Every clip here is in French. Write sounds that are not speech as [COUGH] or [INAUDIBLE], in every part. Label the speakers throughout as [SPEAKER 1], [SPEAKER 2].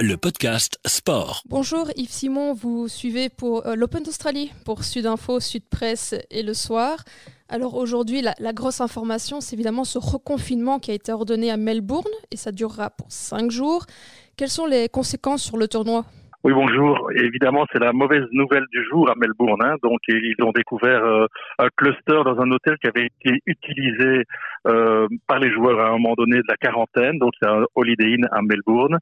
[SPEAKER 1] le podcast sport.
[SPEAKER 2] Bonjour Yves Simon, vous suivez pour euh, l'Open d'Australie pour Sud Info, Sud Presse et le soir. Alors aujourd'hui, la, la, grosse information, c'est évidemment ce reconfinement qui a été ordonné à Melbourne et ça durera pour cinq jours. Quelles sont les conséquences sur le tournoi?
[SPEAKER 3] Oui, bonjour. évidemment, c'est la mauvaise nouvelle du jour à Melbourne. Hein. Donc, ils ont découvert euh, un cluster dans un hôtel qui avait été utilisé euh, par les joueurs à un moment donné de la quarantaine. Donc, c'est un Holiday Inn à Melbourne.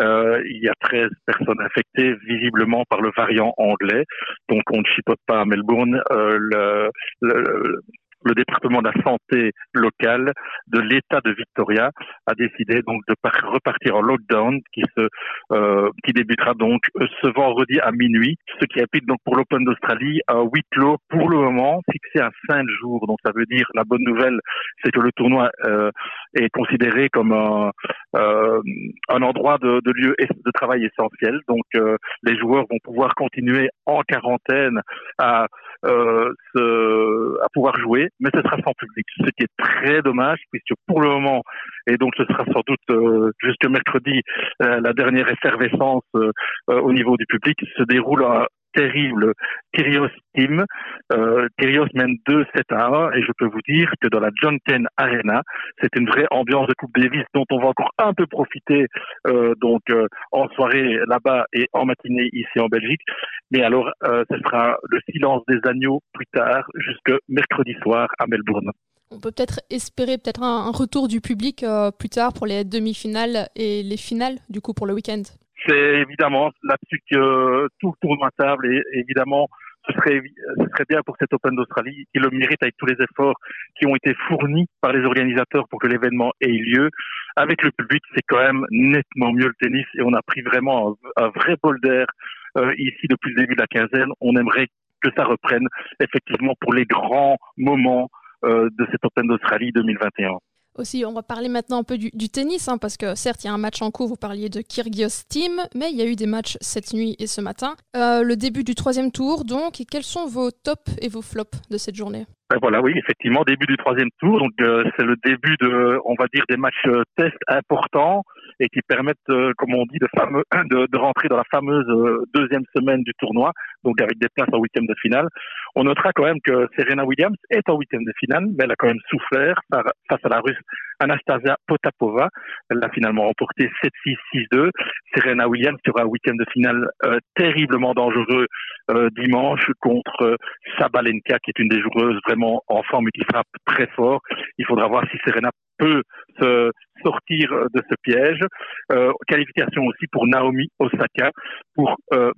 [SPEAKER 3] Euh, il y a 13 personnes infectées, visiblement par le variant anglais. Donc, on ne chipote pas à Melbourne. Euh, le, le, le département de la santé locale de l'État de Victoria a décidé donc de repartir en lockdown qui se euh, qui débutera donc euh, ce vendredi à minuit, ce qui implique donc pour l'Open d'Australie un huis clos pour le moment fixé à cinq jours. Donc ça veut dire la bonne nouvelle, c'est que le tournoi euh, est considéré comme un, euh, un endroit de, de, lieu de travail essentiel. Donc euh, les joueurs vont pouvoir continuer en quarantaine à euh, se, à pouvoir jouer, mais ce sera sans public, ce qui est très dommage puisque pour le moment, et donc ce sera sans doute euh, jusque mercredi, euh, la dernière effervescence euh, au niveau du public se déroule à, terrible Kyrios Team. Euh, mène 2-7 à 1 et je peux vous dire que dans la John Ten Arena, c'est une vraie ambiance de Coupe Davis dont on va encore un peu profiter euh, donc euh, en soirée là-bas et en matinée ici en Belgique. Mais alors, euh, ce sera le silence des agneaux plus tard, jusque mercredi soir à Melbourne.
[SPEAKER 2] On peut peut-être espérer peut-être un, retour du public plus tard pour les demi-finales et les finales, du coup, pour le week-end
[SPEAKER 3] c'est évidemment là-dessus que tout tourne à table et évidemment ce serait, ce serait bien pour cet Open d'Australie qui le mérite avec tous les efforts qui ont été fournis par les organisateurs pour que l'événement ait lieu. Avec le public, c'est quand même nettement mieux le tennis et on a pris vraiment un, vrai bol d'air euh, ici depuis le début de la quinzaine. On aimerait que ça reprenne effectivement pour les grands moments euh, de cet Open d'Australie 2021
[SPEAKER 2] aussi, on va parler maintenant un peu du, tennis, hein, parce que certes, il y a un match en cours, vous parliez de Kyrgios Team, mais il y a eu des matchs cette nuit et ce matin. Euh, le début du troisième tour, donc, quels sont vos tops et vos flops de cette journée?
[SPEAKER 3] Ben voilà, oui, effectivement, début du troisième tour. Donc, euh, c'est le début de, on va dire, des matchs euh, tests importants et qui permettent, euh, comme on dit, de, fameux, [COUGHS] de, de, rentrer dans la fameuse euh, deuxième semaine du tournoi, donc avec des places en huitième de finale. On notera quand même que Serena Williams est en huitième de finale, mais elle a quand même souffert face à la Russe Anastasia Potapova. Elle a finalement remporté 7-6, 6-2. Serena Williams sera huitième de finale euh, terriblement dangereux euh, dimanche contre euh, Sabalenka, qui est une des joueuses vraiment en forme et qui frappe très fort. Il faudra voir si Serena peut se sortir de ce piège. Euh, qualification aussi pour Naomi Osaka, pour euh,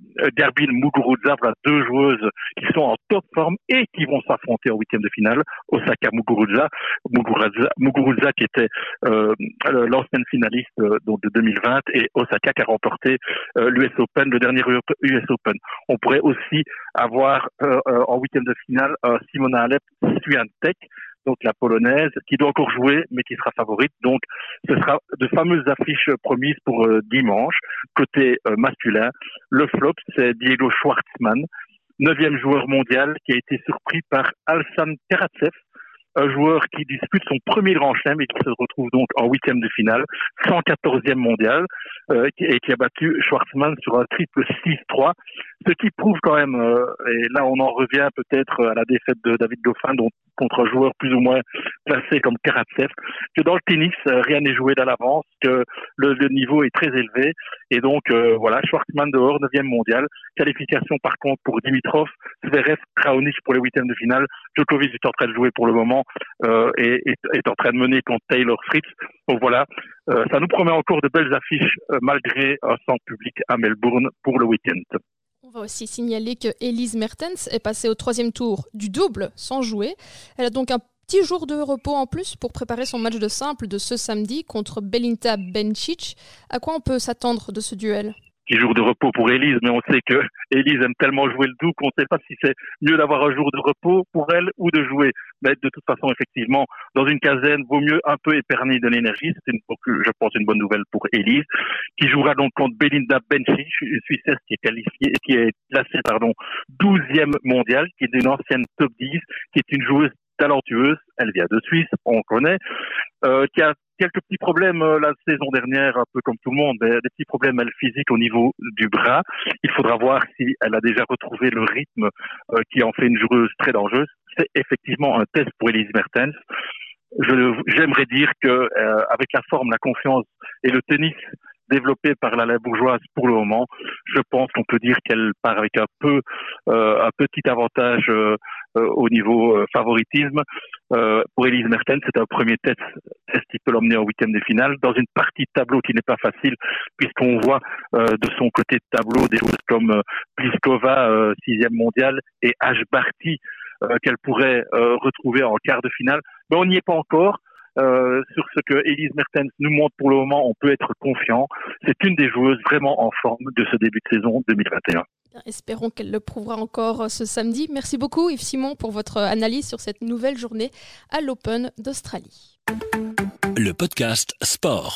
[SPEAKER 3] Muguruza, voilà deux joueuses qui sont en top forme et qui vont s'affronter en huitième de finale. Osaka Muguruza, Muguruza, Muguruza qui était euh, l'ancienne finaliste euh, donc de 2020 et Osaka qui a remporté euh, l'US Open, le dernier US Open. On pourrait aussi avoir euh, en huitième de finale Simona Alep, Swiatek, donc la polonaise, qui doit encore jouer, mais qui sera favorite. Donc, ce sera de fameuses affiches promises pour euh, dimanche. Côté euh, masculin, le flop, c'est Diego Schwartzmann, neuvième joueur mondial, qui a été surpris par Alsan Karatsev, un joueur qui dispute son premier grand chelem et qui se retrouve donc en huitième de finale, 114e mondial, euh, et qui a battu Schwartzmann sur un triple 6-3, ce qui prouve quand même, euh, et là on en revient peut-être à la défaite de David Goffin contre un joueur plus ou moins placé comme Karatsev, que dans le tennis, euh, rien n'est joué d'à l'avance, que le, niveau est très élevé, et donc euh, voilà, Schwartzmann dehors, 9e mondial, qualification par contre pour Dimitrov, Zverev, Kraunic pour les huitièmes de finale, Djokovic est en train de jouer pour le moment, euh, et est, en train de mener contre Taylor Fritz. Donc voilà, euh, ça nous promet encore de belles affiches euh, malgré un centre public à Melbourne pour le week-end.
[SPEAKER 2] On va aussi signaler que Elise Mertens est passée au troisième tour du double sans jouer. Elle a donc un petit jour de repos en plus pour préparer son match de simple de ce samedi contre Belinta Bencic. À quoi on peut s'attendre de ce duel?
[SPEAKER 3] Petit jour de repos pour Élise, mais on sait que [LAUGHS] Élise aime tellement jouer le doux qu'on ne sait pas si c'est mieux d'avoir un jour de repos pour elle ou de jouer. Mais de toute façon, effectivement, dans une quinzaine, vaut mieux un peu éperner de l'énergie. C'est, une, je pense, une bonne nouvelle pour Élise, qui jouera donc contre Belinda une Suissesse qui est qualifiée, qui est classée, pardon, 12e mondiale, qui est une ancienne top 10, qui est une joueuse talentueuse. Elle vient de Suisse, on connaît, euh, qui a quelques petits problèmes euh, la saison dernière, un peu comme tout le monde, des, petits problèmes physiques au niveau du bras. Il faudra voir si elle a déjà retrouvé le rythme euh, qui en fait une joueuse très dangereuse. C'est effectivement un test pour Elise Mertens. J'aimerais dire que euh, avec la forme, la confiance et le tennis développé par la bourgeoise pour le moment, je pense qu'on peut dire qu'elle part avec un peu un petit avantage au niveau favoritisme. Pour Elise Mertens, c'est un premier test, test qui peut l'emmener en huitième de finale dans une partie de tableau qui n'est pas facile puisqu'on voit de son côté de tableau des choses comme Pliskova, sixième mondiale, et H. Barty qu'elle pourrait retrouver en quart de finale. Mais on n'y est pas encore. sur ce que Elise Mertens nous montre pour le moment, on peut être confiant. C'est une des joueuses vraiment en forme de ce début de saison 2021.
[SPEAKER 2] Espérons qu'elle le prouvera encore euh, ce samedi. Merci beaucoup Yves Simon pour votre analyse sur cette nouvelle journée à l'Open d'Australie.
[SPEAKER 1] Le podcast Sport.